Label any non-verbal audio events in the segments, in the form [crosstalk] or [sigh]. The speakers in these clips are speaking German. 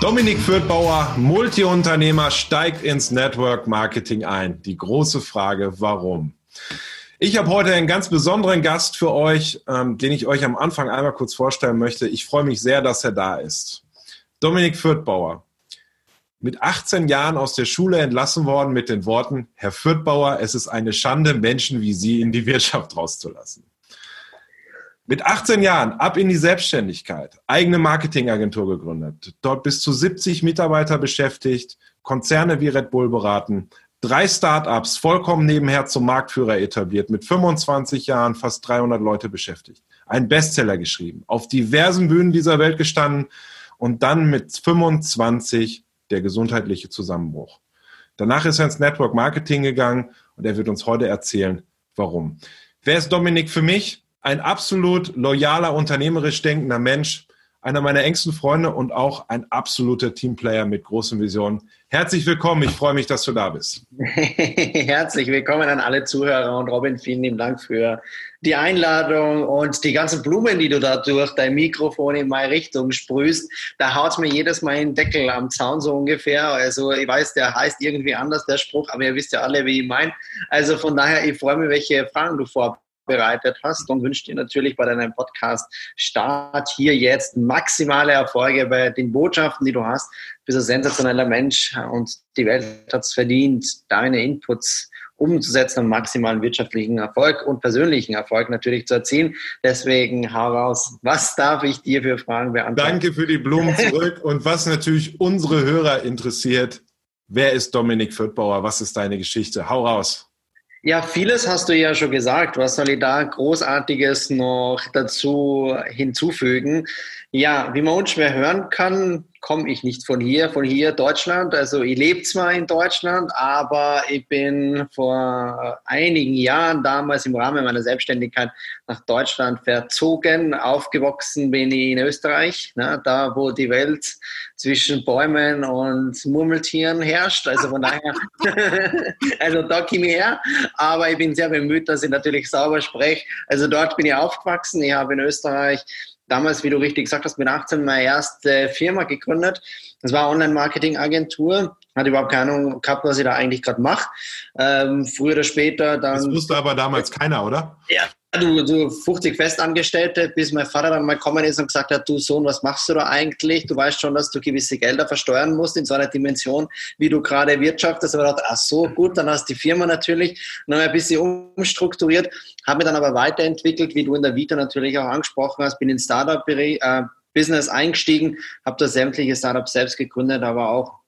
Dominik Fürthbauer, Multiunternehmer, steigt ins Network Marketing ein. Die große Frage, warum? Ich habe heute einen ganz besonderen Gast für euch, ähm, den ich euch am Anfang einmal kurz vorstellen möchte. Ich freue mich sehr, dass er da ist. Dominik Fürthbauer, mit 18 Jahren aus der Schule entlassen worden mit den Worten, Herr Fürthbauer, es ist eine Schande, Menschen wie Sie in die Wirtschaft rauszulassen. Mit 18 Jahren ab in die Selbstständigkeit, eigene Marketingagentur gegründet, dort bis zu 70 Mitarbeiter beschäftigt, Konzerne wie Red Bull beraten, drei Startups vollkommen nebenher zum Marktführer etabliert, mit 25 Jahren fast 300 Leute beschäftigt, einen Bestseller geschrieben, auf diversen Bühnen dieser Welt gestanden und dann mit 25 der gesundheitliche Zusammenbruch. Danach ist er ins Network Marketing gegangen und er wird uns heute erzählen, warum. Wer ist Dominik für mich? Ein absolut loyaler, unternehmerisch denkender Mensch, einer meiner engsten Freunde und auch ein absoluter Teamplayer mit großen Visionen. Herzlich willkommen, ich freue mich, dass du da bist. [laughs] Herzlich willkommen an alle Zuhörer und Robin, vielen lieben Dank für die Einladung und die ganzen Blumen, die du da durch dein Mikrofon in meine Richtung sprühst. Da haut mir jedes Mal einen Deckel am Zaun so ungefähr. Also ich weiß, der heißt irgendwie anders, der Spruch, aber ihr wisst ja alle, wie ich meine. Also von daher, ich freue mich, welche Fragen du vorbereitet bereitet hast und wünsche dir natürlich bei deinem Podcast Start hier jetzt maximale Erfolge bei den Botschaften, die du hast. Du bist ein sensationeller Mensch und die Welt hat es verdient, deine Inputs umzusetzen und maximalen wirtschaftlichen Erfolg und persönlichen Erfolg natürlich zu erzielen. Deswegen hau raus. Was darf ich dir für Fragen beantworten? Danke für die Blumen [laughs] zurück. und was natürlich unsere Hörer interessiert, wer ist Dominik Fürthbauer? Was ist deine Geschichte? Hau raus. Ja, vieles hast du ja schon gesagt. Was soll ich da Großartiges noch dazu hinzufügen? Ja, wie man unschwer hören kann, komme ich nicht von hier, von hier Deutschland. Also ich lebe zwar in Deutschland, aber ich bin vor einigen Jahren damals im Rahmen meiner Selbstständigkeit nach Deutschland verzogen. Aufgewachsen bin ich in Österreich, ne, da wo die Welt zwischen Bäumen und Murmeltieren herrscht. Also von daher, [laughs] also da komme ich her. Aber ich bin sehr bemüht, dass ich natürlich sauber spreche. Also dort bin ich aufgewachsen. Ich habe in Österreich damals, wie du richtig gesagt hast, mit 18 meine erste Firma gegründet. Das war Online-Marketing-Agentur. Hatte überhaupt keine Ahnung gehabt, was ich da eigentlich gerade mache. Ähm, früher oder später dann. Das wusste aber damals keiner, oder? Ja, du, du 50 Festangestellte, bis mein Vater dann mal gekommen ist und gesagt hat, du Sohn, was machst du da eigentlich? Du weißt schon, dass du gewisse Gelder versteuern musst in so einer Dimension, wie du gerade wirtschaftest. Aber dachte, ach so, gut, dann hast du die Firma natürlich noch ein bisschen umstrukturiert, habe mich dann aber weiterentwickelt, wie du in der Vita natürlich auch angesprochen hast, bin in Startup äh, eingestiegen, habe da sämtliche Startups selbst gegründet, aber auch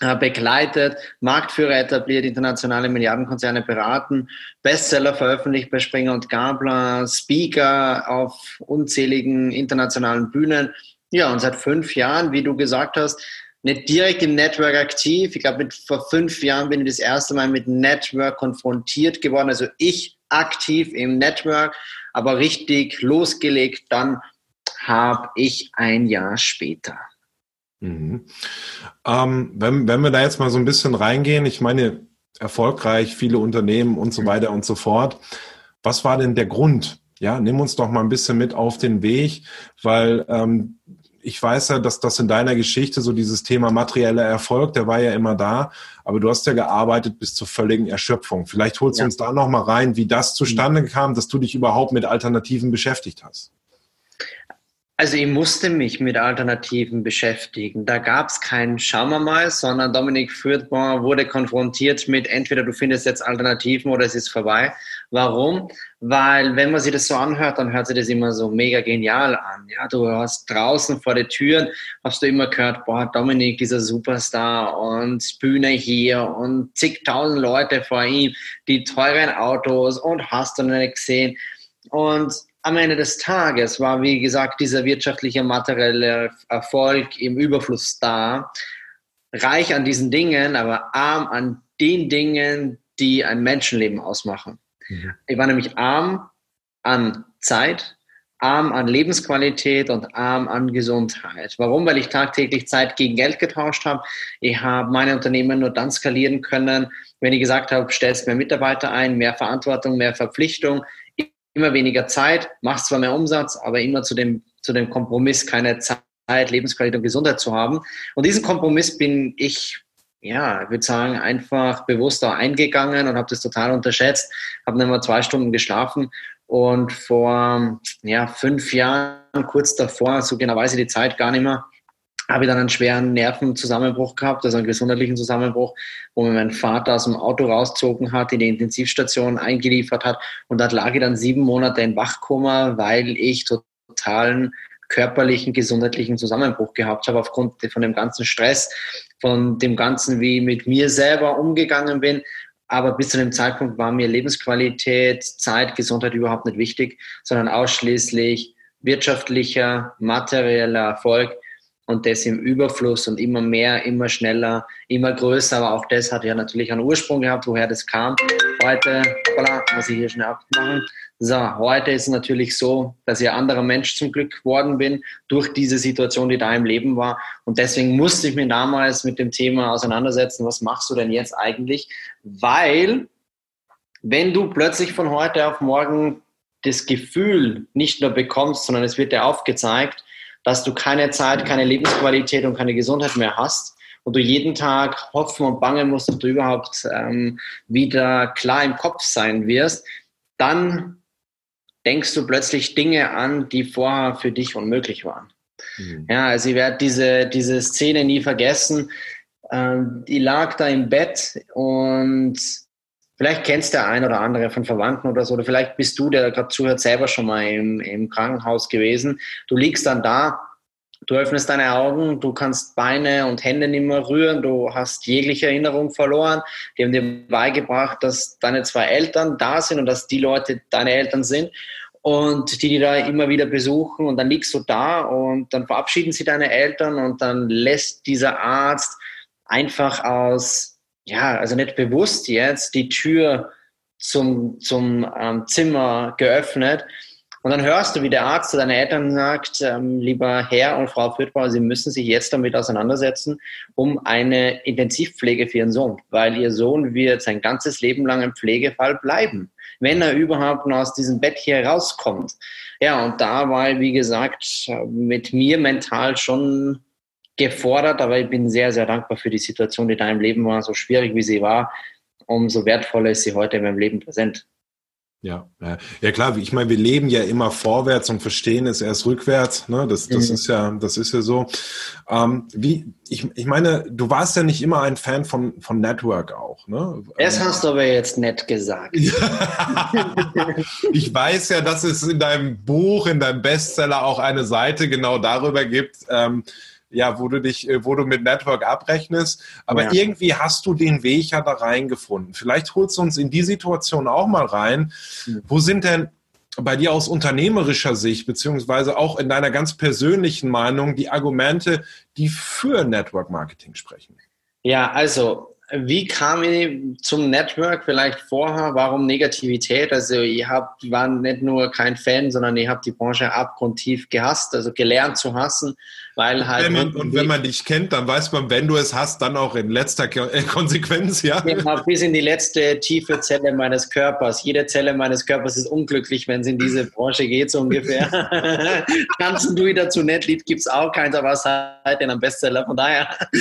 begleitet, Marktführer etabliert, internationale Milliardenkonzerne beraten, Bestseller veröffentlicht bei Springer und Gabler, Speaker auf unzähligen internationalen Bühnen. Ja, und seit fünf Jahren, wie du gesagt hast, nicht direkt im Network aktiv. Ich glaube, vor fünf Jahren bin ich das erste Mal mit Network konfrontiert geworden. Also ich aktiv im Network, aber richtig losgelegt, dann habe ich ein Jahr später. Mhm. Ähm, wenn, wenn wir da jetzt mal so ein bisschen reingehen, ich meine, erfolgreich, viele Unternehmen und so weiter und so fort. Was war denn der Grund? Ja, nimm uns doch mal ein bisschen mit auf den Weg, weil ähm, ich weiß ja, dass das in deiner Geschichte so dieses Thema materieller Erfolg, der war ja immer da, aber du hast ja gearbeitet bis zur völligen Erschöpfung. Vielleicht holst du uns da noch mal rein, wie das zustande mhm. kam, dass du dich überhaupt mit Alternativen beschäftigt hast. Also ich musste mich mit Alternativen beschäftigen. Da gab es keinen Schauen wir mal, sondern Dominik Fürthborn wurde konfrontiert mit entweder du findest jetzt Alternativen oder es ist vorbei. Warum? Weil wenn man sich das so anhört, dann hört sich das immer so mega genial an. Ja, du hast draußen vor den Türen, hast du immer gehört, boah, Dominik, dieser Superstar und Bühne hier und zigtausend Leute vor ihm, die teuren Autos und hast du nicht gesehen. Und am Ende des Tages war, wie gesagt, dieser wirtschaftliche, materielle Erfolg im Überfluss da. Reich an diesen Dingen, aber arm an den Dingen, die ein Menschenleben ausmachen. Mhm. Ich war nämlich arm an Zeit, arm an Lebensqualität und arm an Gesundheit. Warum? Weil ich tagtäglich Zeit gegen Geld getauscht habe. Ich habe meine Unternehmen nur dann skalieren können, wenn ich gesagt habe, stellst mehr Mitarbeiter ein, mehr Verantwortung, mehr Verpflichtung immer weniger Zeit, machst zwar mehr Umsatz, aber immer zu dem, zu dem Kompromiss, keine Zeit, Lebensqualität und Gesundheit zu haben. Und diesen Kompromiss bin ich, ja, ich würde sagen, einfach bewusst auch eingegangen und habe das total unterschätzt, habe dann mal zwei Stunden geschlafen und vor ja, fünf Jahren, kurz davor, so genau weiß ich die Zeit gar nicht mehr, habe ich dann einen schweren Nervenzusammenbruch gehabt, also einen gesundheitlichen Zusammenbruch, wo mir mein Vater aus dem Auto rausgezogen hat, in die Intensivstation eingeliefert hat und dort lag ich dann sieben Monate in Wachkoma, weil ich totalen körperlichen, gesundheitlichen Zusammenbruch gehabt habe aufgrund von dem ganzen Stress, von dem ganzen, wie ich mit mir selber umgegangen bin. Aber bis zu dem Zeitpunkt war mir Lebensqualität, Zeit, Gesundheit überhaupt nicht wichtig, sondern ausschließlich wirtschaftlicher, materieller Erfolg und das im Überfluss und immer mehr, immer schneller, immer größer. Aber auch das hat ja natürlich einen Ursprung gehabt, woher das kam. Heute, voilà, muss ich hier schnell abmachen. So, heute ist es natürlich so, dass ich ein anderer Mensch zum Glück geworden bin durch diese Situation, die da im Leben war. Und deswegen musste ich mich damals mit dem Thema auseinandersetzen, was machst du denn jetzt eigentlich? Weil, wenn du plötzlich von heute auf morgen das Gefühl nicht nur bekommst, sondern es wird dir aufgezeigt, dass du keine Zeit, keine Lebensqualität und keine Gesundheit mehr hast und du jeden Tag hoffen und bangen musst, dass du überhaupt ähm, wieder klar im Kopf sein wirst, dann denkst du plötzlich Dinge an, die vorher für dich unmöglich waren. Mhm. Ja, also ich werde diese, diese Szene nie vergessen. Ähm, die lag da im Bett und Vielleicht kennst der ein oder andere von Verwandten oder so, oder vielleicht bist du, der gerade zuhört, selber schon mal im, im Krankenhaus gewesen. Du liegst dann da, du öffnest deine Augen, du kannst Beine und Hände nicht mehr rühren, du hast jegliche Erinnerung verloren. Die haben dir beigebracht, dass deine zwei Eltern da sind und dass die Leute deine Eltern sind und die die da immer wieder besuchen und dann liegst du da und dann verabschieden sie deine Eltern und dann lässt dieser Arzt einfach aus ja, also nicht bewusst jetzt die Tür zum, zum ähm, Zimmer geöffnet. Und dann hörst du, wie der Arzt zu deinen Eltern sagt, ähm, lieber Herr und Frau Fürthbauer, Sie müssen sich jetzt damit auseinandersetzen, um eine Intensivpflege für Ihren Sohn, weil Ihr Sohn wird sein ganzes Leben lang im Pflegefall bleiben, wenn er überhaupt noch aus diesem Bett hier rauskommt. Ja, und da war, wie gesagt, mit mir mental schon gefordert, aber ich bin sehr, sehr dankbar für die Situation, die da im Leben war, so schwierig wie sie war. Umso wertvoller ist sie heute in meinem Leben präsent. Ja, ja klar. Ich meine, wir leben ja immer vorwärts und verstehen es erst rückwärts. Ne? Das, das mhm. ist ja, das ist ja so. Ähm, wie, ich, ich meine, du warst ja nicht immer ein Fan von, von Network auch. Ne? Das hast du aber jetzt nett gesagt. [laughs] ich weiß ja, dass es in deinem Buch, in deinem Bestseller auch eine Seite genau darüber gibt. Ähm, ja, wo du dich, äh, wo du mit Network abrechnest. Aber ja. irgendwie hast du den Weg ja da reingefunden. Vielleicht holst du uns in die Situation auch mal rein. Mhm. Wo sind denn bei dir aus unternehmerischer Sicht, beziehungsweise auch in deiner ganz persönlichen Meinung, die Argumente, die für Network Marketing sprechen? Ja, also wie kam ich zum Network vielleicht vorher? Warum Negativität? Also ich hab, war nicht nur kein Fan, sondern ich habe die Branche abgrundtief gehasst, also gelernt zu hassen, weil halt... Wenn man, und wenn man dich kennt, dann weiß man, wenn du es hast, dann auch in letzter äh, Konsequenz, ja? Genau, bis in die letzte tiefe Zelle meines Körpers. Jede Zelle meines Körpers ist unglücklich, wenn es in diese Branche geht, so ungefähr. [laughs] Tanzen du dazu nicht, Lied gibt es auch keins, aber es halt in einem Bestseller, von daher... [laughs]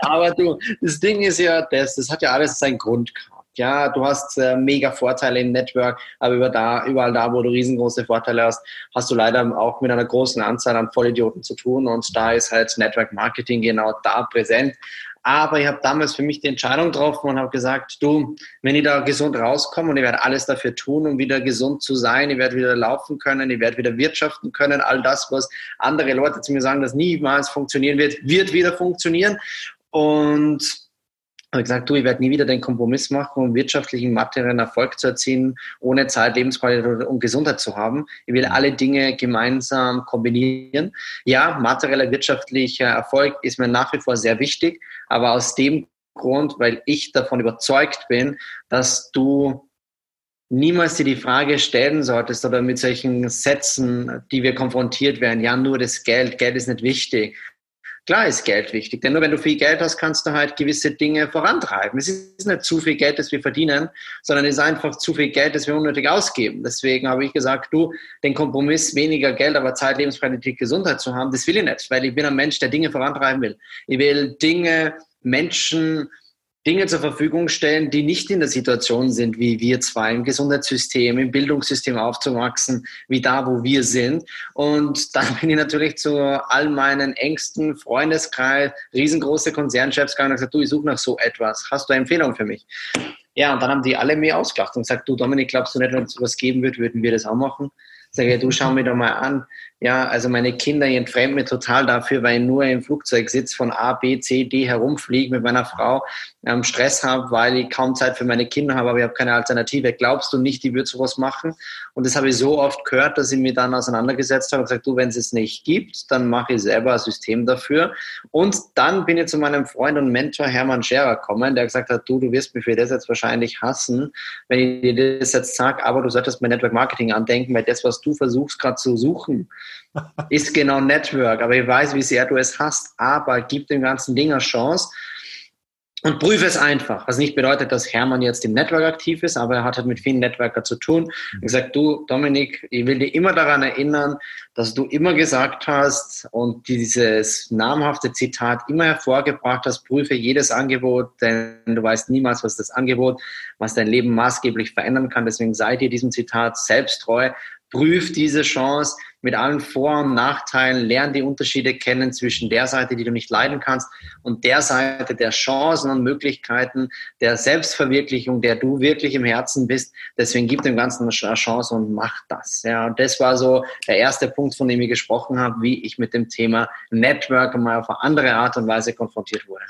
Aber du, das Ding ist ja, das, das hat ja alles seinen Grund gehabt. Ja, du hast äh, mega Vorteile im Network, aber über da, überall da, wo du riesengroße Vorteile hast, hast du leider auch mit einer großen Anzahl an Vollidioten zu tun und da ist halt Network Marketing genau da präsent. Aber ich habe damals für mich die Entscheidung getroffen und habe gesagt, du, wenn ich da gesund rauskomme und ich werde alles dafür tun, um wieder gesund zu sein, ich werde wieder laufen können, ich werde wieder wirtschaften können, all das, was andere Leute zu mir sagen, das niemals funktionieren wird, wird wieder funktionieren. Und habe gesagt, du, ich werde nie wieder den Kompromiss machen, um wirtschaftlichen, materiellen Erfolg zu erzielen, ohne Zeit, Lebensqualität und Gesundheit zu haben. Ich will alle Dinge gemeinsam kombinieren. Ja, materieller, wirtschaftlicher Erfolg ist mir nach wie vor sehr wichtig, aber aus dem Grund, weil ich davon überzeugt bin, dass du niemals dir die Frage stellen solltest oder mit solchen Sätzen, die wir konfrontiert werden, ja, nur das Geld, Geld ist nicht wichtig. Klar ist Geld wichtig, denn nur wenn du viel Geld hast, kannst du halt gewisse Dinge vorantreiben. Es ist nicht zu viel Geld, das wir verdienen, sondern es ist einfach zu viel Geld, das wir unnötig ausgeben. Deswegen habe ich gesagt, du, den Kompromiss, weniger Geld, aber Zeit, Lebensqualität, Gesundheit zu haben, das will ich nicht, weil ich bin ein Mensch, der Dinge vorantreiben will. Ich will Dinge, Menschen, Dinge zur Verfügung stellen, die nicht in der Situation sind, wie wir zwei im Gesundheitssystem, im Bildungssystem aufzuwachsen, wie da, wo wir sind. Und dann [laughs] bin ich natürlich zu all meinen engsten Freundeskreis, riesengroße Konzernchefs gegangen und gesagt, du, ich suche nach so etwas. Hast du eine Empfehlung für mich? Ja, und dann haben die alle mir ausgelacht und gesagt, du Dominik, glaubst du nicht, wenn es sowas geben wird, würden wir das auch machen? Sage ich, du schau mir doch mal an. Ja, also meine Kinder entfremden mir total dafür, weil ich nur im Flugzeug sitze, von A, B, C, D herumfliege, mit meiner Frau ähm, Stress habe, weil ich kaum Zeit für meine Kinder habe, aber ich habe keine Alternative. Glaubst du nicht, die wird sowas machen? Und das habe ich so oft gehört, dass ich mir dann auseinandergesetzt habe und gesagt, du, wenn es es nicht gibt, dann mache ich selber ein System dafür. Und dann bin ich zu meinem Freund und Mentor Hermann Scherer gekommen, der gesagt hat, du, du wirst mich für das jetzt wahrscheinlich hassen, wenn ich dir das jetzt sage, aber du solltest mein Network Marketing andenken, weil das, was du versuchst gerade zu suchen, ist genau Network. Aber ich weiß, wie sehr du es hast, aber gib dem ganzen Ding eine Chance und prüfe es einfach. Was nicht bedeutet, dass Hermann jetzt im Network aktiv ist, aber er hat halt mit vielen Networker zu tun. Und gesagt, du, Dominik, ich will dir immer daran erinnern, dass du immer gesagt hast und dieses namhafte Zitat immer hervorgebracht hast, prüfe jedes Angebot, denn du weißt niemals, was das Angebot, was dein Leben maßgeblich verändern kann. Deswegen sei dir diesem Zitat selbst treu, prüf diese Chance mit allen Vor- und Nachteilen, lern die Unterschiede kennen zwischen der Seite, die du nicht leiden kannst, und der Seite der Chancen und Möglichkeiten, der Selbstverwirklichung, der du wirklich im Herzen bist. Deswegen gib dem Ganzen eine Chance und mach das. Ja, und das war so der erste Punkt, von dem ich gesprochen habe, wie ich mit dem Thema Network mal auf eine andere Art und Weise konfrontiert wurde.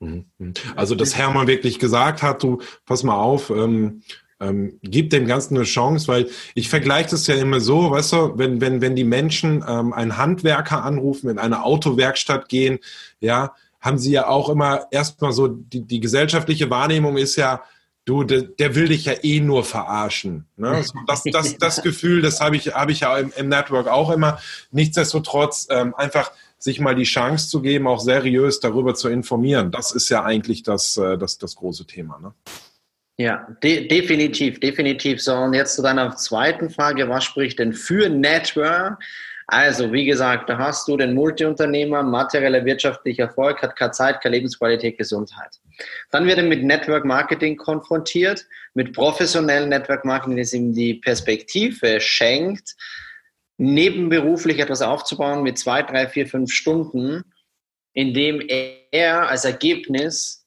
Mhm. Also, dass Hermann wirklich gesagt hat, du, pass mal auf, ähm, ähm, gib dem Ganzen eine Chance, weil ich vergleiche das ja immer so, weißt du, wenn, wenn, wenn die Menschen ähm, einen Handwerker anrufen, in eine Autowerkstatt gehen, ja, haben sie ja auch immer erstmal so, die, die gesellschaftliche Wahrnehmung ist ja, du, der, der will dich ja eh nur verarschen. Ne? [laughs] Das, das, das Gefühl, das habe ich, hab ich ja im, im Network auch immer. Nichtsdestotrotz ähm, einfach sich mal die Chance zu geben, auch seriös darüber zu informieren. Das ist ja eigentlich das, äh, das, das große Thema. Ne? Ja, de definitiv, definitiv. So, und jetzt zu deiner zweiten Frage, was spricht denn für Network? Also, wie gesagt, da hast du den Multiunternehmer, materieller wirtschaftlicher Erfolg, hat keine Zeit, keine Lebensqualität, Gesundheit. Dann wird er mit Network Marketing konfrontiert, mit professionellem Network Marketing, das ihm die Perspektive schenkt, nebenberuflich etwas aufzubauen mit zwei, drei, vier, fünf Stunden, indem er als Ergebnis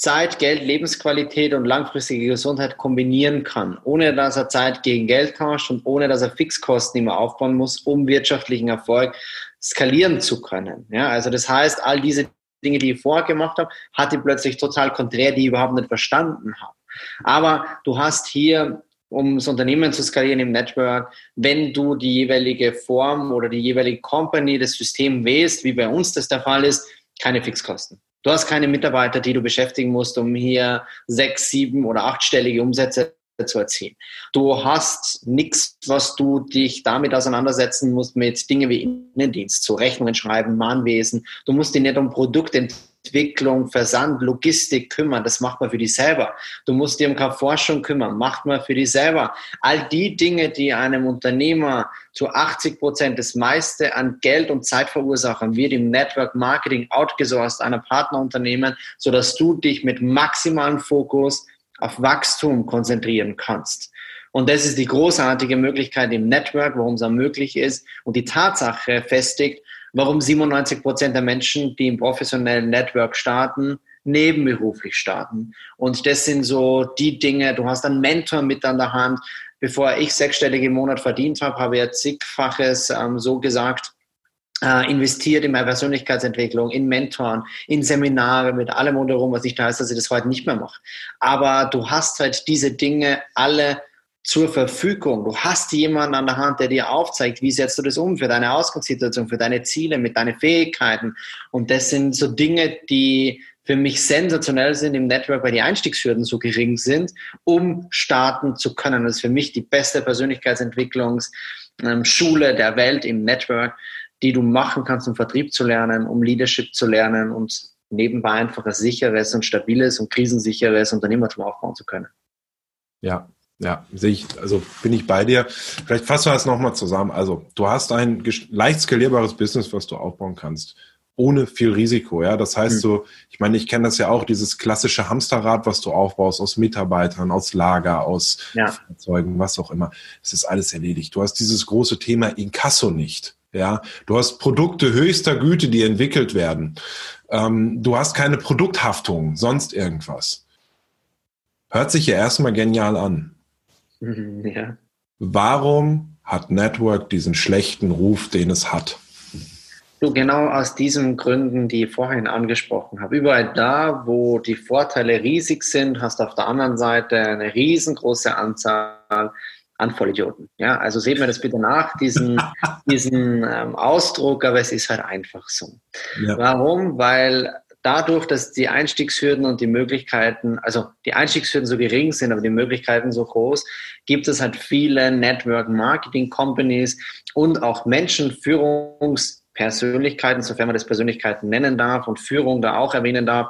Zeit, Geld, Lebensqualität und langfristige Gesundheit kombinieren kann, ohne dass er Zeit gegen Geld tauscht und ohne dass er Fixkosten immer aufbauen muss, um wirtschaftlichen Erfolg skalieren zu können. Ja, also das heißt, all diese Dinge, die ich vorher gemacht habe, hatte ich plötzlich total konträr, die ich überhaupt nicht verstanden habe. Aber du hast hier um das Unternehmen zu skalieren im Network, wenn du die jeweilige Form oder die jeweilige Company, das System wählst, wie bei uns das der Fall ist, keine Fixkosten. Du hast keine Mitarbeiter, die du beschäftigen musst, um hier sechs, sieben oder achtstellige Umsätze zu erzielen. Du hast nichts, was du dich damit auseinandersetzen musst mit Dingen wie Innendienst, zu Rechnungen schreiben, Mahnwesen. Du musst dich nicht um Produktentwicklung Entwicklung, Versand, Logistik kümmern. Das macht man für dich selber. Du musst dir um keine Forschung kümmern. Macht man für dich selber. All die Dinge, die einem Unternehmer zu 80 Prozent das meiste an Geld und Zeit verursachen, wird im Network Marketing outgesourced einer Partnerunternehmen, sodass du dich mit maximalem Fokus auf Wachstum konzentrieren kannst. Und das ist die großartige Möglichkeit im Network, warum es möglich ist und die Tatsache festigt, warum 97 Prozent der Menschen, die im professionellen Network starten, nebenberuflich starten. Und das sind so die Dinge, du hast einen Mentor mit an der Hand. Bevor ich sechsstellige im Monat verdient habe, habe ich ja zigfaches ähm, so gesagt, äh, investiert in meine Persönlichkeitsentwicklung, in Mentoren, in Seminare, mit allem rundherum, was nicht heißt, dass ich das heute nicht mehr mache. Aber du hast halt diese Dinge alle zur Verfügung. Du hast jemanden an der Hand, der dir aufzeigt, wie setzt du das um für deine Ausgangssituation, für deine Ziele, mit deinen Fähigkeiten. Und das sind so Dinge, die für mich sensationell sind im Network, weil die Einstiegshürden so gering sind, um starten zu können. Das ist für mich die beste Persönlichkeitsentwicklungsschule der Welt im Network, die du machen kannst, um Vertrieb zu lernen, um Leadership zu lernen und nebenbei einfach ein sicheres und stabiles und krisensicheres Unternehmertum aufbauen zu können. Ja, ja, sehe ich, also bin ich bei dir. Vielleicht fassen wir das nochmal zusammen. Also, du hast ein leicht skalierbares Business, was du aufbauen kannst, ohne viel Risiko. Ja, das heißt mhm. so, ich meine, ich kenne das ja auch, dieses klassische Hamsterrad, was du aufbaust aus Mitarbeitern, aus Lager, aus ja. Fahrzeugen, was auch immer. Es ist alles erledigt. Du hast dieses große Thema Inkasso nicht. Ja, du hast Produkte höchster Güte, die entwickelt werden. Ähm, du hast keine Produkthaftung, sonst irgendwas. Hört sich ja erstmal genial an. [laughs] Ja. Warum hat Network diesen schlechten Ruf, den es hat? Du, genau aus diesen Gründen, die ich vorhin angesprochen habe. Überall da, wo die Vorteile riesig sind, hast du auf der anderen Seite eine riesengroße Anzahl an Vollidioten. Ja, also seht mir das bitte nach, diesen, [laughs] diesen ähm, Ausdruck, aber es ist halt einfach so. Ja. Warum? Weil dadurch, dass die Einstiegshürden und die Möglichkeiten, also die Einstiegshürden so gering sind, aber die Möglichkeiten so groß, gibt es halt viele Network Marketing Companies und auch Menschen, Führungspersönlichkeiten, sofern man das Persönlichkeiten nennen darf und Führung da auch erwähnen darf,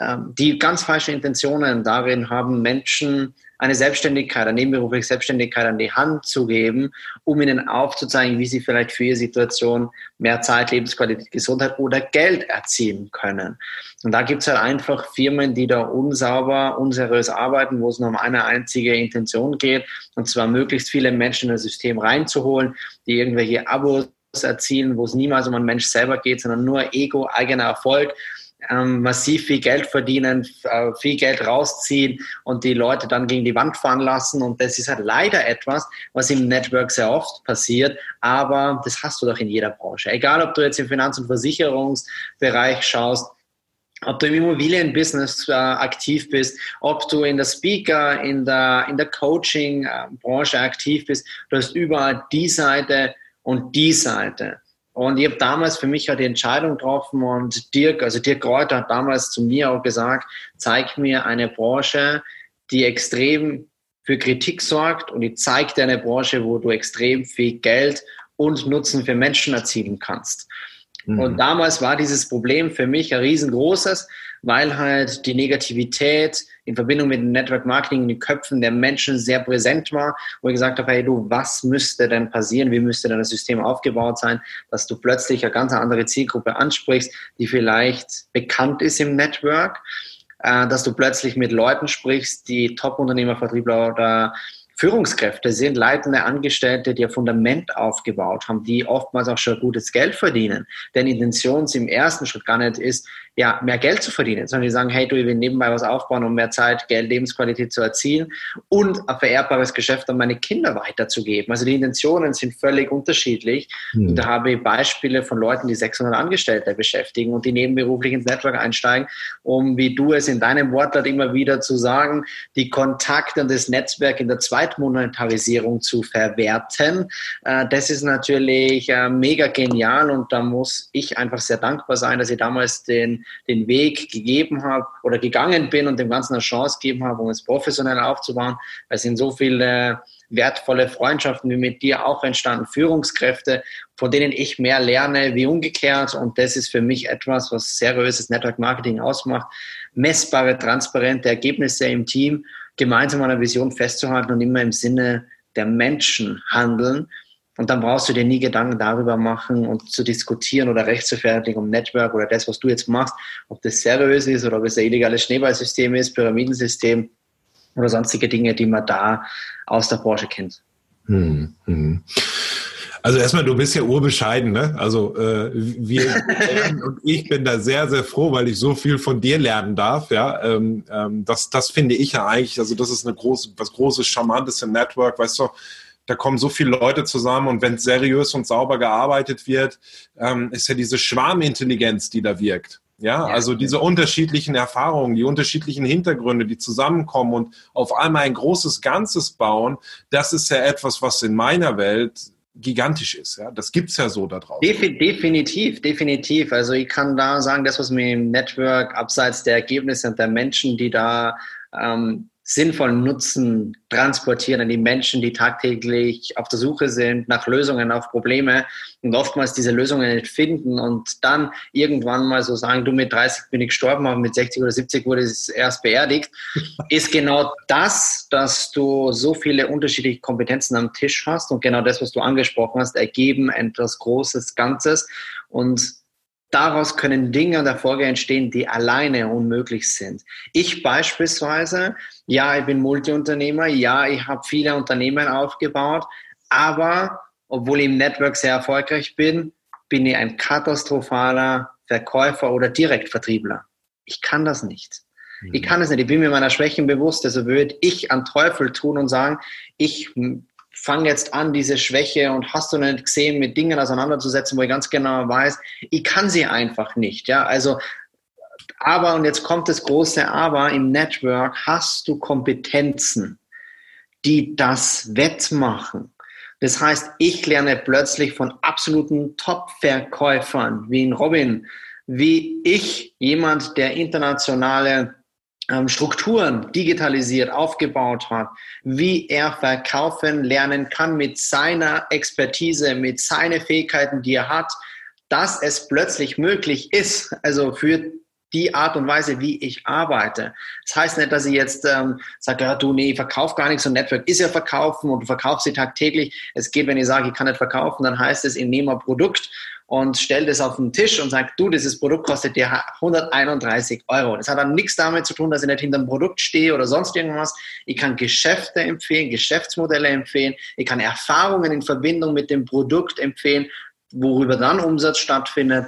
ähm, die ganz falsche Intentionen darin haben, Menschen eine Selbstständigkeit, eine nebenberufliche Selbstständigkeit an die Hand zu geben, um ihnen aufzuzeigen, wie sie vielleicht für ihre Situation mehr Zeit, Lebensqualität, Gesundheit oder Geld erzielen können. Und da gibt es halt einfach Firmen, die da unsauber, unseriös arbeiten, wo es nur um eine einzige Intention geht, und zwar möglichst viele Menschen in das System reinzuholen, die irgendwelche Abos erzielen, wo es niemals um einen Mensch selber geht, sondern nur Ego, eigener Erfolg ähm, massiv viel Geld verdienen, äh, viel Geld rausziehen und die Leute dann gegen die Wand fahren lassen. Und das ist halt leider etwas, was im Network sehr oft passiert. Aber das hast du doch in jeder Branche. Egal, ob du jetzt im Finanz- und Versicherungsbereich schaust, ob du im Immobilienbusiness äh, aktiv bist, ob du in der Speaker, in der, in der Coaching-Branche aktiv bist, du hast überall die Seite und die Seite. Und ich habe damals für mich halt die Entscheidung getroffen und Dirk, also Dirk Kräuter hat damals zu mir auch gesagt, zeig mir eine Branche, die extrem für Kritik sorgt und ich zeige dir eine Branche, wo du extrem viel Geld und Nutzen für Menschen erzielen kannst. Mhm. Und damals war dieses Problem für mich ein riesengroßes, weil halt die Negativität in Verbindung mit dem Network Marketing in den Köpfen der Menschen sehr präsent war, wo ich gesagt habe, hey du, was müsste denn passieren, wie müsste denn das System aufgebaut sein, dass du plötzlich eine ganz andere Zielgruppe ansprichst, die vielleicht bekannt ist im Network, äh, dass du plötzlich mit Leuten sprichst, die Top-Unternehmer, Vertriebler oder Führungskräfte sind leitende Angestellte, die ein Fundament aufgebaut haben, die oftmals auch schon gutes Geld verdienen. Denn Intention im ersten Schritt gar nicht ist, ja, mehr Geld zu verdienen, sondern die sagen, hey, du, ich will nebenbei was aufbauen, um mehr Zeit, Geld, Lebensqualität zu erzielen und ein vererbbares Geschäft an meine Kinder weiterzugeben. Also die Intentionen sind völlig unterschiedlich. Mhm. Und da habe ich Beispiele von Leuten, die 600 Angestellte beschäftigen und die nebenberuflich ins Network einsteigen, um, wie du es in deinem Wortlaut immer wieder zu sagen, die Kontakte und das Netzwerk in der Zweitmonetarisierung zu verwerten. Äh, das ist natürlich äh, mega genial und da muss ich einfach sehr dankbar sein, dass ich damals den den, Weg gegeben habe oder gegangen bin und dem Ganzen eine Chance gegeben habe, um es professionell aufzubauen. Es sind so viele wertvolle Freundschaften wie mit dir auch entstanden, Führungskräfte, von denen ich mehr lerne wie umgekehrt. Und das ist für mich etwas, was seriöses Network Marketing ausmacht. Messbare, transparente Ergebnisse im Team, gemeinsam an einer Vision festzuhalten und immer im Sinne der Menschen handeln. Und dann brauchst du dir nie Gedanken darüber machen und zu diskutieren oder rechtfertigen um Network oder das, was du jetzt machst, ob das seriös ist oder ob es ein illegales Schneeballsystem ist, Pyramidensystem. oder sonstige Dinge, die man da aus der Branche kennt. Hm, hm. Also erstmal, du bist ja urbescheiden, ne? Also äh, wir und ich bin da sehr, sehr froh, weil ich so viel von dir lernen darf. Ja, ähm, ähm, das, das finde ich ja eigentlich. Also das ist eine große, was großes, charmantes im Network, weißt du. Da kommen so viele Leute zusammen und wenn seriös und sauber gearbeitet wird, ähm, ist ja diese Schwarmintelligenz, die da wirkt. Ja, also diese unterschiedlichen Erfahrungen, die unterschiedlichen Hintergründe, die zusammenkommen und auf einmal ein großes Ganzes bauen, das ist ja etwas, was in meiner Welt gigantisch ist. Ja? Das es ja so da draußen. Definitiv, definitiv. Also ich kann da sagen, das, was mir im Network abseits der Ergebnisse und der Menschen, die da ähm, sinnvollen Nutzen transportieren an die Menschen, die tagtäglich auf der Suche sind nach Lösungen auf Probleme und oftmals diese Lösungen nicht finden und dann irgendwann mal so sagen, du mit 30 bin ich gestorben, aber mit 60 oder 70 wurde es erst beerdigt, [laughs] ist genau das, dass du so viele unterschiedliche Kompetenzen am Tisch hast und genau das, was du angesprochen hast, ergeben etwas Großes, Ganzes und Daraus können Dinge und Erfolge entstehen, die alleine unmöglich sind. Ich beispielsweise, ja, ich bin Multiunternehmer, ja, ich habe viele Unternehmen aufgebaut, aber obwohl ich im Network sehr erfolgreich bin, bin ich ein katastrophaler Verkäufer oder Direktvertriebler. Ich kann das nicht. Ich mhm. kann es nicht. Ich bin mir meiner Schwächen bewusst. Also würde ich an Teufel tun und sagen, ich fange jetzt an, diese Schwäche und hast du nicht gesehen, mit Dingen auseinanderzusetzen, wo ich ganz genau weiß, ich kann sie einfach nicht. Ja, also, aber, und jetzt kommt das große Aber, im Network hast du Kompetenzen, die das wettmachen. Das heißt, ich lerne plötzlich von absoluten Top-Verkäufern wie in Robin, wie ich, jemand, der internationale Strukturen digitalisiert, aufgebaut hat, wie er verkaufen lernen kann mit seiner Expertise, mit seinen Fähigkeiten, die er hat, dass es plötzlich möglich ist, also für die Art und Weise, wie ich arbeite. Das heißt nicht, dass ich jetzt ähm, sage, ja, du, nee, ich verkaufe gar nichts und Network ist ja verkaufen und du verkaufst sie tagtäglich. Es geht, wenn ich sage, ich kann nicht verkaufen, dann heißt es, ich nehme ein Produkt und stellt es auf den Tisch und sagt, du, dieses Produkt kostet dir 131 Euro. Das hat dann nichts damit zu tun, dass ich nicht hinter dem Produkt stehe oder sonst irgendwas. Ich kann Geschäfte empfehlen, Geschäftsmodelle empfehlen, ich kann Erfahrungen in Verbindung mit dem Produkt empfehlen, worüber dann Umsatz stattfindet.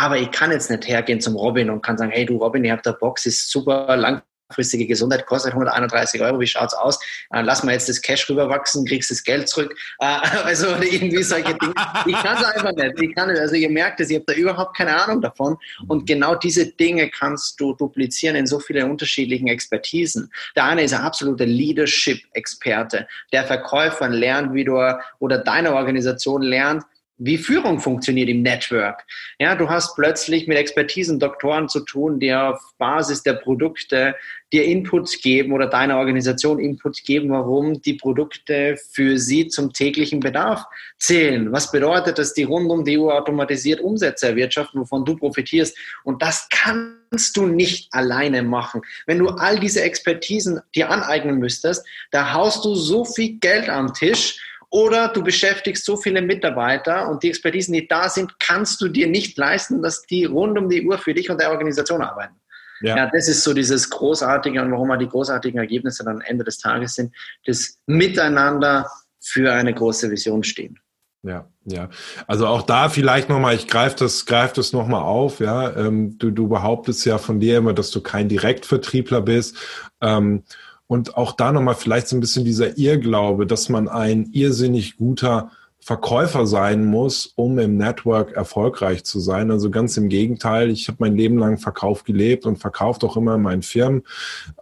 Aber ich kann jetzt nicht hergehen zum Robin und kann sagen, hey du Robin, ihr habt der Box, ist super lang langfristige Gesundheit kostet 131 Euro, wie schaut's aus? Äh, lass mal jetzt das Cash rüberwachsen, kriegst das Geld zurück. Äh, [laughs] also irgendwie solche Dinge. Ich kann es einfach nicht. Ich kann nicht. Also ihr merkt es, ihr habt da überhaupt keine Ahnung davon. Und genau diese Dinge kannst du duplizieren in so viele unterschiedlichen Expertisen. Der eine ist ein absoluter Leadership-Experte. Der Verkäufer lernt, wie du oder deine Organisation lernt, wie Führung funktioniert im Network. Ja, du hast plötzlich mit Expertisen, Doktoren zu tun, die auf Basis der Produkte dir Inputs geben oder deiner Organisation Inputs geben, warum die Produkte für sie zum täglichen Bedarf zählen. Was bedeutet das, die rund um die Uhr automatisiert Umsätze erwirtschaften, wovon du profitierst? Und das kannst du nicht alleine machen. Wenn du all diese Expertisen dir aneignen müsstest, da haust du so viel Geld am Tisch, oder du beschäftigst so viele Mitarbeiter und die Expertisen, die da sind, kannst du dir nicht leisten, dass die rund um die Uhr für dich und der Organisation arbeiten. Ja. ja, das ist so dieses Großartige und warum wir die großartigen Ergebnisse dann am Ende des Tages sind, das Miteinander für eine große Vision stehen. Ja, ja. Also auch da vielleicht nochmal, ich greife das, greif das nochmal auf, ja. Ähm, du, du behauptest ja von dir immer, dass du kein Direktvertriebler bist. Ähm, und auch da nochmal vielleicht so ein bisschen dieser Irrglaube, dass man ein irrsinnig guter Verkäufer sein muss, um im Network erfolgreich zu sein. Also ganz im Gegenteil, ich habe mein Leben lang Verkauf gelebt und verkauft auch immer in meinen Firmen.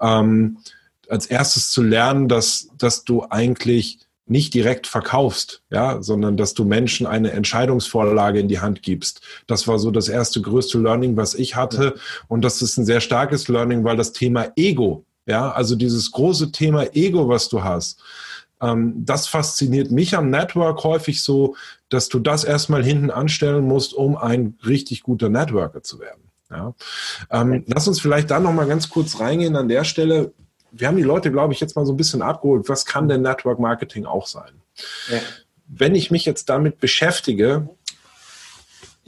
Ähm, als erstes zu lernen, dass, dass du eigentlich nicht direkt verkaufst, ja, sondern dass du Menschen eine Entscheidungsvorlage in die Hand gibst. Das war so das erste größte Learning, was ich hatte. Und das ist ein sehr starkes Learning, weil das Thema Ego ja, also dieses große Thema Ego, was du hast, ähm, das fasziniert mich am Network häufig so, dass du das erstmal hinten anstellen musst, um ein richtig guter Networker zu werden. Ja. Ähm, lass uns vielleicht da nochmal ganz kurz reingehen an der Stelle. Wir haben die Leute, glaube ich, jetzt mal so ein bisschen abgeholt. Was kann denn Network Marketing auch sein? Ja. Wenn ich mich jetzt damit beschäftige,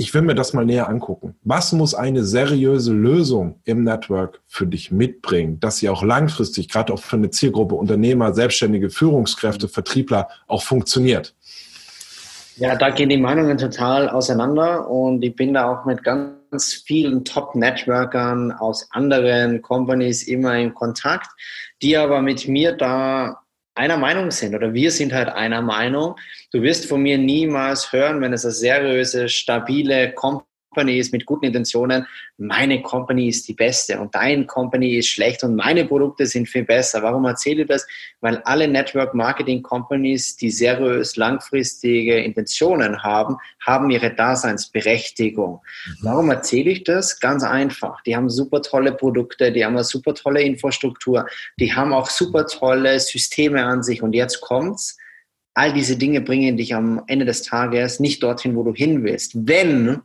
ich will mir das mal näher angucken. Was muss eine seriöse Lösung im Network für dich mitbringen, dass sie auch langfristig, gerade auch für eine Zielgruppe Unternehmer, Selbstständige, Führungskräfte, Vertriebler auch funktioniert? Ja, da gehen die Meinungen total auseinander und ich bin da auch mit ganz vielen Top-Networkern aus anderen Companies immer in Kontakt, die aber mit mir da einer Meinung sind oder wir sind halt einer Meinung. Du wirst von mir niemals hören, wenn es eine seriöse, stabile Company Company ist mit guten Intentionen, meine Company ist die beste und dein Company ist schlecht und meine Produkte sind viel besser. Warum erzähle ich das? Weil alle Network Marketing Companies, die seriös langfristige Intentionen haben, haben ihre Daseinsberechtigung. Mhm. Warum erzähle ich das? Ganz einfach. Die haben super tolle Produkte, die haben eine super tolle Infrastruktur, die haben auch super tolle Systeme an sich und jetzt kommt's. All diese Dinge bringen dich am Ende des Tages nicht dorthin, wo du hin willst. Wenn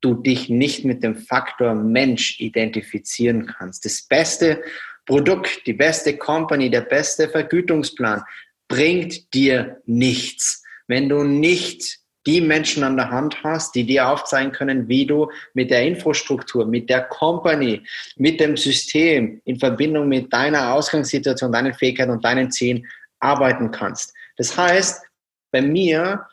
du dich nicht mit dem Faktor Mensch identifizieren kannst. Das beste Produkt, die beste Company, der beste Vergütungsplan bringt dir nichts, wenn du nicht die Menschen an der Hand hast, die dir aufzeigen können, wie du mit der Infrastruktur, mit der Company, mit dem System in Verbindung mit deiner Ausgangssituation, deinen Fähigkeiten und deinen Zielen arbeiten kannst. Das heißt, bei mir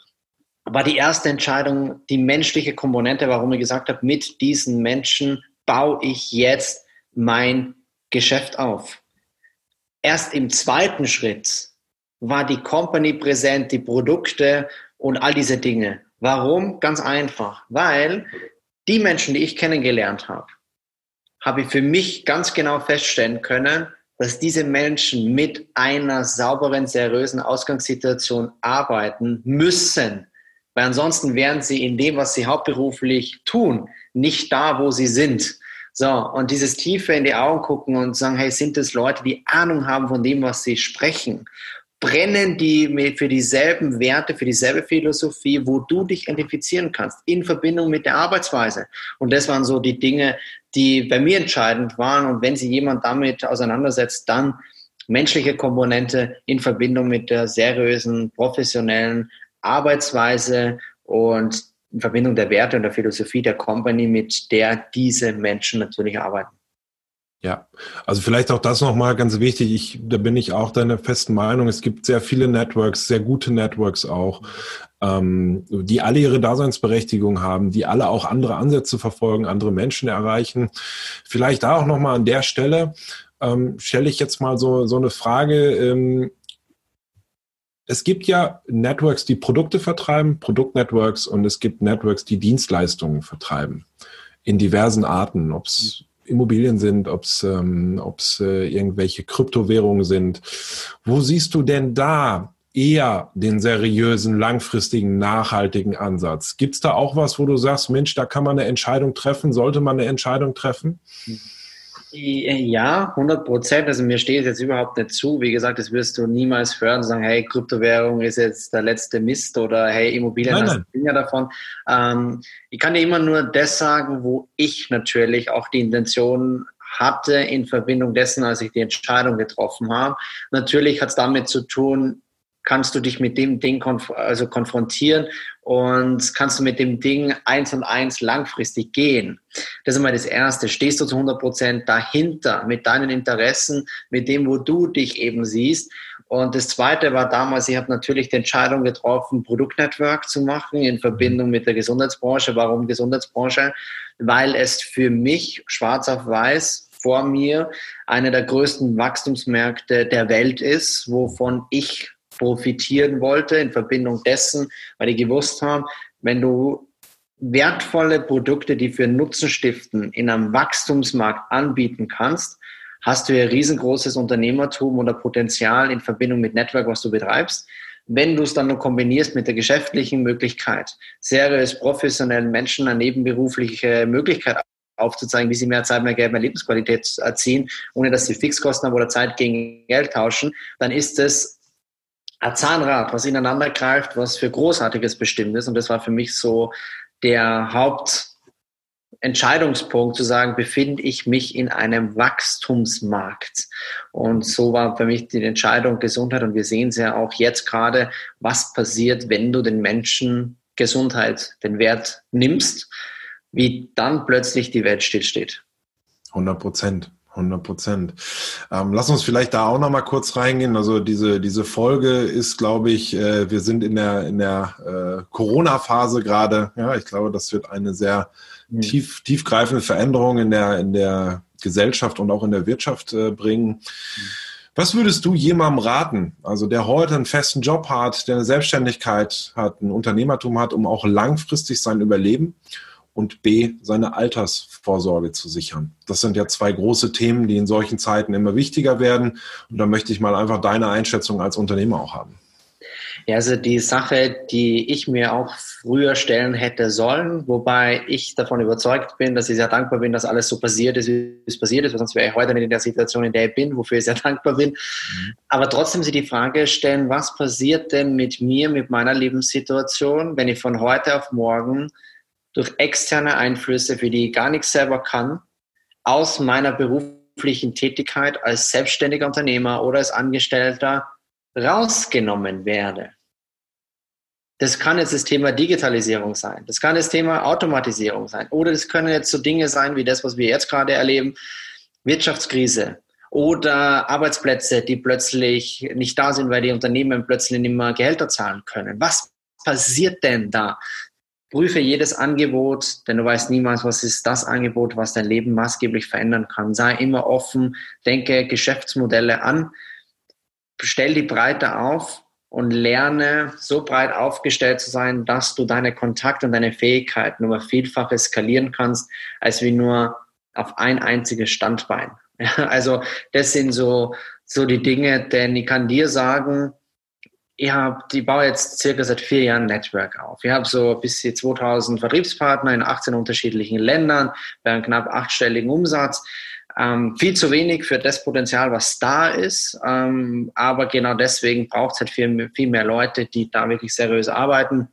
war die erste Entscheidung die menschliche Komponente, warum ich gesagt habe, mit diesen Menschen baue ich jetzt mein Geschäft auf. Erst im zweiten Schritt war die Company präsent, die Produkte und all diese Dinge. Warum? Ganz einfach, weil die Menschen, die ich kennengelernt habe, habe ich für mich ganz genau feststellen können, dass diese Menschen mit einer sauberen, seriösen Ausgangssituation arbeiten müssen, weil ansonsten wären sie in dem, was sie hauptberuflich tun, nicht da, wo sie sind. So, und dieses tiefe in die Augen gucken und sagen, hey, sind es Leute, die Ahnung haben von dem, was sie sprechen? Brennen die für dieselben Werte, für dieselbe Philosophie, wo du dich identifizieren kannst, in Verbindung mit der Arbeitsweise? Und das waren so die Dinge, die bei mir entscheidend waren. Und wenn sich jemand damit auseinandersetzt, dann menschliche Komponente in Verbindung mit der seriösen, professionellen Arbeitsweise und in Verbindung der Werte und der Philosophie der Company, mit der diese Menschen natürlich arbeiten. Ja, also vielleicht auch das nochmal ganz wichtig. Ich, da bin ich auch deiner festen Meinung. Es gibt sehr viele Networks, sehr gute Networks auch, ähm, die alle ihre Daseinsberechtigung haben, die alle auch andere Ansätze verfolgen, andere Menschen erreichen. Vielleicht da auch nochmal an der Stelle ähm, stelle ich jetzt mal so, so eine Frage. Ähm, es gibt ja Networks, die Produkte vertreiben, Produktnetworks, und es gibt Networks, die Dienstleistungen vertreiben. In diversen Arten, ob es Immobilien sind, ob es ähm, ob's, äh, irgendwelche Kryptowährungen sind. Wo siehst du denn da eher den seriösen, langfristigen, nachhaltigen Ansatz? Gibt es da auch was, wo du sagst, Mensch, da kann man eine Entscheidung treffen, sollte man eine Entscheidung treffen? Mhm. Ja, 100 Prozent. Also mir steht jetzt überhaupt nicht zu. Wie gesagt, das wirst du niemals hören, sagen, hey, Kryptowährung ist jetzt der letzte Mist oder hey, Immobilien nein, nein. Finger davon. Ähm, ich kann dir immer nur das sagen, wo ich natürlich auch die Intention hatte in Verbindung dessen, als ich die Entscheidung getroffen habe. Natürlich hat es damit zu tun, kannst du dich mit dem Ding konf also konfrontieren und kannst du mit dem Ding eins und eins langfristig gehen. Das ist einmal das Erste. Stehst du zu 100 Prozent dahinter mit deinen Interessen, mit dem, wo du dich eben siehst. Und das Zweite war damals, ich habe natürlich die Entscheidung getroffen, Produktnetwork zu machen in Verbindung mit der Gesundheitsbranche. Warum Gesundheitsbranche? Weil es für mich schwarz auf weiß vor mir einer der größten Wachstumsmärkte der Welt ist, wovon ich profitieren wollte in Verbindung dessen, weil die gewusst haben, wenn du wertvolle Produkte, die für Nutzen stiften, in einem Wachstumsmarkt anbieten kannst, hast du ja riesengroßes Unternehmertum oder Potenzial in Verbindung mit Network, was du betreibst. Wenn du es dann noch kombinierst mit der geschäftlichen Möglichkeit, seriös professionellen Menschen eine nebenberufliche Möglichkeit aufzuzeigen, wie sie mehr Zeit, mehr Geld, mehr Lebensqualität erzielen, ohne dass sie Fixkosten haben oder Zeit gegen Geld tauschen, dann ist es ein Zahnrad, was ineinander greift, was für Großartiges bestimmt ist. Und das war für mich so der Hauptentscheidungspunkt, zu sagen, befinde ich mich in einem Wachstumsmarkt. Und so war für mich die Entscheidung Gesundheit. Und wir sehen es ja auch jetzt gerade, was passiert, wenn du den Menschen Gesundheit den Wert nimmst, wie dann plötzlich die Welt stillsteht. 100 Prozent. 100 Prozent. Ähm, lass uns vielleicht da auch noch mal kurz reingehen. Also diese, diese Folge ist, glaube ich, äh, wir sind in der, in der äh, Corona-Phase gerade. Ja, ich glaube, das wird eine sehr mhm. tief, tiefgreifende Veränderung in der, in der Gesellschaft und auch in der Wirtschaft äh, bringen. Mhm. Was würdest du jemandem raten, also der heute einen festen Job hat, der eine Selbstständigkeit hat, ein Unternehmertum hat, um auch langfristig sein Überleben und B, seine Altersvorsorge zu sichern. Das sind ja zwei große Themen, die in solchen Zeiten immer wichtiger werden. Und da möchte ich mal einfach deine Einschätzung als Unternehmer auch haben. Ja, also die Sache, die ich mir auch früher stellen hätte sollen, wobei ich davon überzeugt bin, dass ich sehr dankbar bin, dass alles so passiert ist, wie es passiert ist, weil sonst wäre ich heute nicht in der Situation, in der ich bin, wofür ich sehr dankbar bin. Mhm. Aber trotzdem sich die Frage stellen, was passiert denn mit mir, mit meiner Lebenssituation, wenn ich von heute auf morgen durch externe Einflüsse, für die ich gar nichts selber kann, aus meiner beruflichen Tätigkeit als selbstständiger Unternehmer oder als Angestellter rausgenommen werde. Das kann jetzt das Thema Digitalisierung sein, das kann das Thema Automatisierung sein oder das können jetzt so Dinge sein wie das, was wir jetzt gerade erleben, Wirtschaftskrise oder Arbeitsplätze, die plötzlich nicht da sind, weil die Unternehmen plötzlich nicht mehr Gehälter zahlen können. Was passiert denn da? Prüfe jedes Angebot, denn du weißt niemals, was ist das Angebot, was dein Leben maßgeblich verändern kann. Sei immer offen, denke Geschäftsmodelle an, stell die Breite auf und lerne so breit aufgestellt zu sein, dass du deine Kontakte und deine Fähigkeiten über vielfach skalieren kannst, als wie nur auf ein einziges Standbein. [laughs] also das sind so, so die Dinge, denn ich kann dir sagen, ich habe, die baue jetzt circa seit vier Jahren Network auf. Ich habe so bis zu 2000 Vertriebspartner in 18 unterschiedlichen Ländern bei einem knapp achtstelligen Umsatz. Ähm, viel zu wenig für das Potenzial, was da ist. Ähm, aber genau deswegen braucht es halt viel, viel mehr Leute, die da wirklich seriös arbeiten.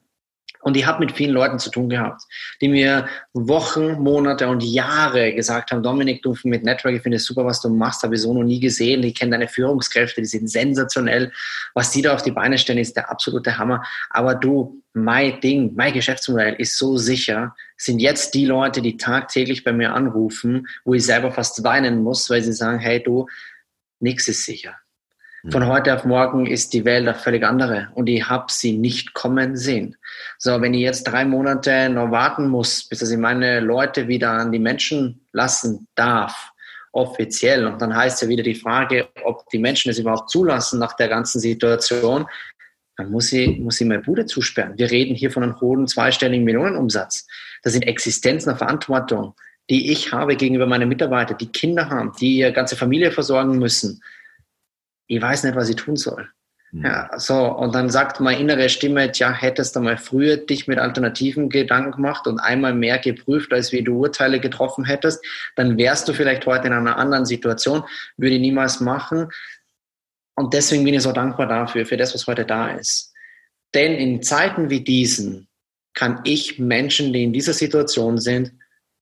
Und ich habe mit vielen Leuten zu tun gehabt, die mir Wochen, Monate und Jahre gesagt haben, Dominik, du mit Network, ich finde es super, was du machst, habe ich so noch nie gesehen. Ich kenne deine Führungskräfte, die sind sensationell. Was die da auf die Beine stellen, ist der absolute Hammer. Aber du, mein Ding, mein Geschäftsmodell ist so sicher, sind jetzt die Leute, die tagtäglich bei mir anrufen, wo ich selber fast weinen muss, weil sie sagen, hey du, nichts ist sicher. Von heute auf morgen ist die Welt eine völlig andere und ich habe sie nicht kommen sehen. So, wenn ich jetzt drei Monate noch warten muss, bis ich meine Leute wieder an die Menschen lassen darf, offiziell, und dann heißt ja wieder die Frage, ob die Menschen es überhaupt zulassen nach der ganzen Situation, dann muss ich, muss ich meine Bude zusperren. Wir reden hier von einem hohen zweistelligen Millionenumsatz. Das sind Existenzen, Verantwortung, die ich habe gegenüber meinen Mitarbeitern, die Kinder haben, die ihre ganze Familie versorgen müssen ich weiß nicht, was ich tun soll. Mhm. Ja, so, und dann sagt meine innere Stimme, tja, hättest du mal früher dich mit alternativen Gedanken gemacht und einmal mehr geprüft, als wie du Urteile getroffen hättest, dann wärst du vielleicht heute in einer anderen Situation, würde ich niemals machen. Und deswegen bin ich so dankbar dafür, für das, was heute da ist. Denn in Zeiten wie diesen kann ich Menschen, die in dieser Situation sind,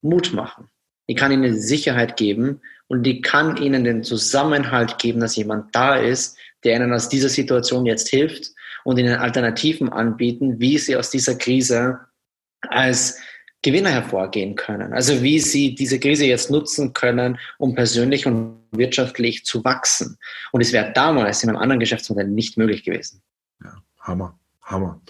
Mut machen. Ich kann ihnen Sicherheit geben und die kann ihnen den Zusammenhalt geben, dass jemand da ist, der ihnen aus dieser Situation jetzt hilft und ihnen Alternativen anbieten, wie sie aus dieser Krise als Gewinner hervorgehen können. Also wie sie diese Krise jetzt nutzen können, um persönlich und wirtschaftlich zu wachsen. Und es wäre damals in einem anderen Geschäftsmodell nicht möglich gewesen. Ja, Hammer, Hammer.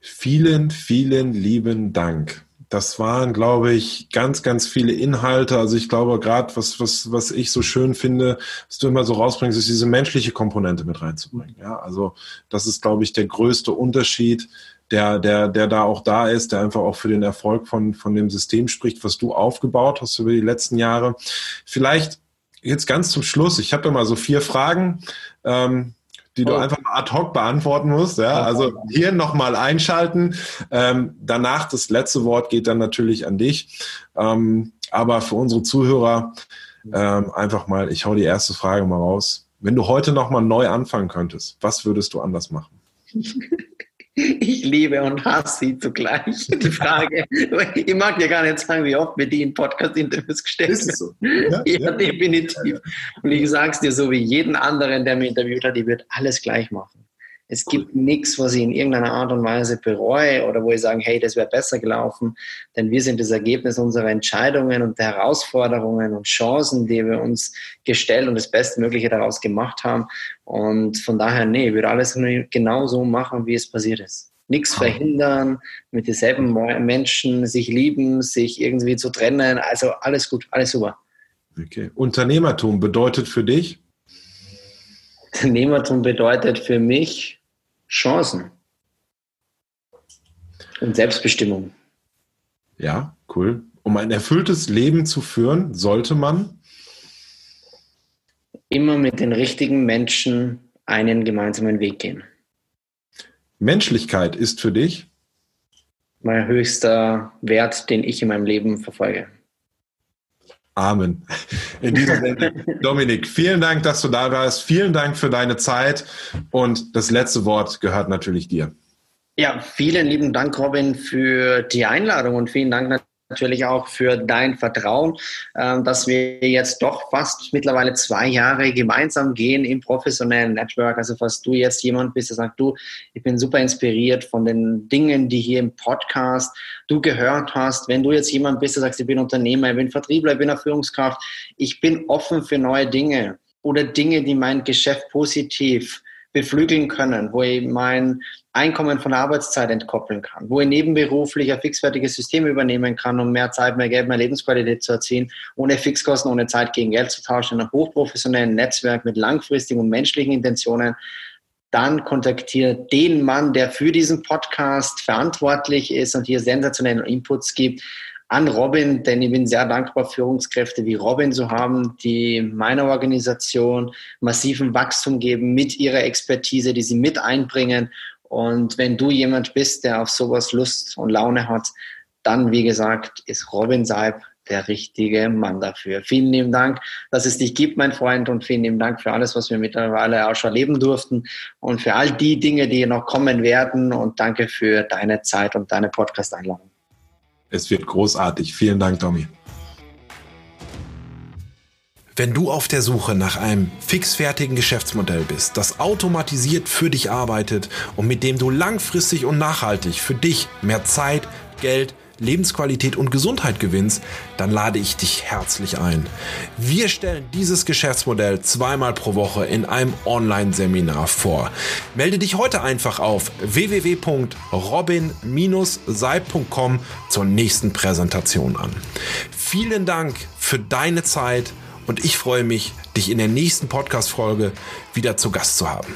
Vielen, vielen lieben Dank das waren, glaube ich, ganz, ganz viele Inhalte. Also ich glaube, gerade was, was, was ich so schön finde, was du immer so rausbringst, ist diese menschliche Komponente mit reinzubringen. Ja, also das ist, glaube ich, der größte Unterschied, der, der, der da auch da ist, der einfach auch für den Erfolg von, von dem System spricht, was du aufgebaut hast über die letzten Jahre. Vielleicht jetzt ganz zum Schluss. Ich habe immer so vier Fragen. Ähm, die du oh. einfach mal ad hoc beantworten musst. Ja? Also hier nochmal einschalten. Ähm, danach das letzte Wort geht dann natürlich an dich. Ähm, aber für unsere Zuhörer ähm, einfach mal, ich hau die erste Frage mal raus. Wenn du heute nochmal neu anfangen könntest, was würdest du anders machen? [laughs] Ich liebe und hasse sie zugleich. [laughs] Die Frage, ich mag dir gar nicht sagen, wie oft wir die in Podcast-Interviews gestellt haben. So? Ja, [laughs] ja, ja, definitiv. Und ich sage es dir so wie jeden anderen, der mich interviewt hat, ich würde alles gleich machen. Es gibt nichts, was ich in irgendeiner Art und Weise bereue oder wo ich sage, hey, das wäre besser gelaufen, denn wir sind das Ergebnis unserer Entscheidungen und der Herausforderungen und Chancen, die wir uns gestellt und das Bestmögliche daraus gemacht haben. Und von daher, nee, ich würde alles genau so machen, wie es passiert ist. Nichts verhindern, mit denselben Menschen sich lieben, sich irgendwie zu trennen. Also alles gut, alles super. Okay. Unternehmertum bedeutet für dich? Unternehmertum bedeutet für mich Chancen und Selbstbestimmung. Ja, cool. Um ein erfülltes Leben zu führen, sollte man immer mit den richtigen Menschen einen gemeinsamen Weg gehen. Menschlichkeit ist für dich mein höchster Wert, den ich in meinem Leben verfolge. Amen. In diesem Sinne, Dominik, vielen Dank, dass du da warst. Vielen Dank für deine Zeit. Und das letzte Wort gehört natürlich dir. Ja, vielen lieben Dank, Robin, für die Einladung und vielen Dank natürlich auch für dein Vertrauen, ähm, dass wir jetzt doch fast mittlerweile zwei Jahre gemeinsam gehen im professionellen Network. Also falls du jetzt jemand bist, der sagt, du, ich bin super inspiriert von den Dingen, die hier im Podcast du gehört hast. Wenn du jetzt jemand bist, der sagt, ich bin Unternehmer, ich bin Vertriebler, ich bin eine Führungskraft, ich bin offen für neue Dinge oder Dinge, die mein Geschäft positiv beflügeln können, wo ich mein Einkommen von Arbeitszeit entkoppeln kann, wo ich nebenberuflich ein fixfertiges System übernehmen kann, um mehr Zeit, mehr Geld, mehr Lebensqualität zu erzielen, ohne Fixkosten, ohne Zeit gegen Geld zu tauschen, in einem hochprofessionellen Netzwerk mit langfristigen und menschlichen Intentionen, dann kontaktiert den Mann, der für diesen Podcast verantwortlich ist und hier sensationellen Inputs gibt, an Robin, denn ich bin sehr dankbar, Führungskräfte wie Robin zu haben, die meiner Organisation massiven Wachstum geben mit ihrer Expertise, die sie mit einbringen. Und wenn du jemand bist, der auf sowas Lust und Laune hat, dann, wie gesagt, ist Robin Seib der richtige Mann dafür. Vielen lieben Dank, dass es dich gibt, mein Freund, und vielen lieben Dank für alles, was wir mittlerweile auch schon erleben durften und für all die Dinge, die noch kommen werden. Und danke für deine Zeit und deine Podcast-Einladung. Es wird großartig. Vielen Dank, Tommy. Wenn du auf der Suche nach einem fixfertigen Geschäftsmodell bist, das automatisiert für dich arbeitet und mit dem du langfristig und nachhaltig für dich mehr Zeit, Geld, Lebensqualität und Gesundheit gewinnst, dann lade ich dich herzlich ein. Wir stellen dieses Geschäftsmodell zweimal pro Woche in einem Online-Seminar vor. Melde dich heute einfach auf www.robin-seib.com zur nächsten Präsentation an. Vielen Dank für deine Zeit und ich freue mich, dich in der nächsten Podcast-Folge wieder zu Gast zu haben.